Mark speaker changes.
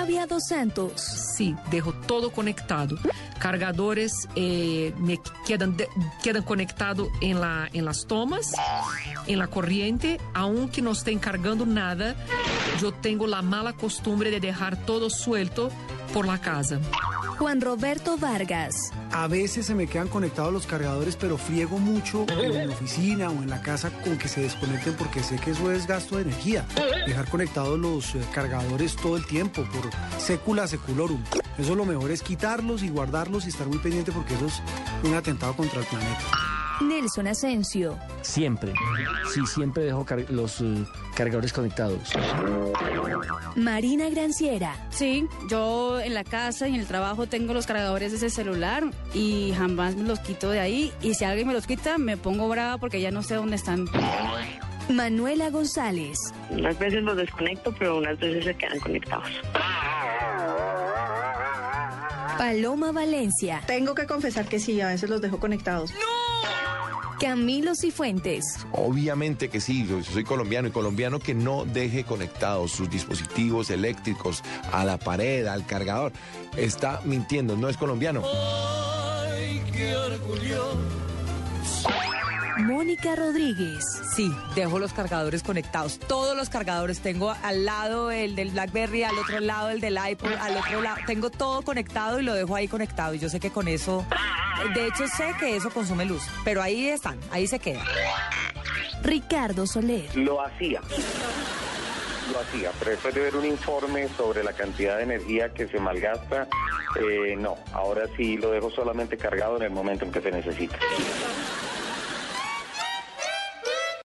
Speaker 1: Flavia Dos Santos.
Speaker 2: Sí, dejo todo conectado. Cargadores eh, me quedan, de- quedan conectados en, la, en las tomas, en la corriente, aunque no estén cargando nada. Yo tengo la mala costumbre de dejar todo suelto por la casa.
Speaker 1: Juan Roberto Vargas.
Speaker 3: A veces se me quedan conectados los cargadores, pero friego mucho en la oficina o en la casa con que se desconecten porque sé que eso es gasto de energía. Dejar conectados los eh, cargadores todo el tiempo por secula seculorum. Eso lo mejor es quitarlos y guardarlos y estar muy pendiente porque eso es un atentado contra el planeta.
Speaker 1: Nelson Asensio.
Speaker 4: Siempre. Sí, siempre dejo car- los eh, cargadores conectados.
Speaker 1: Marina Granciera.
Speaker 5: Sí, yo en la casa y en el trabajo tengo los cargadores de ese celular y jamás me los quito de ahí. Y si alguien me los quita, me pongo brava porque ya no sé dónde están.
Speaker 1: Manuela González.
Speaker 6: Unas veces los desconecto, pero unas veces se quedan conectados.
Speaker 1: Paloma Valencia.
Speaker 7: Tengo que confesar que sí, a veces los dejo conectados.
Speaker 1: Camilo Cifuentes.
Speaker 8: Obviamente que sí, yo soy colombiano y colombiano que no deje conectados sus dispositivos eléctricos a la pared, al cargador. Está mintiendo, no es colombiano.
Speaker 1: Mónica Rodríguez.
Speaker 9: Sí, dejo los cargadores conectados. Todos los cargadores. Tengo al lado el del BlackBerry, al otro lado el del iPod, al otro lado. Tengo todo conectado y lo dejo ahí conectado. Y yo sé que con eso, de hecho sé que eso consume luz. Pero ahí están, ahí se quedan.
Speaker 1: Ricardo Soler.
Speaker 10: Lo hacía. Lo hacía, pero después de ver un informe sobre la cantidad de energía que se malgasta, eh, no, ahora sí lo dejo solamente cargado en el momento en que se necesita.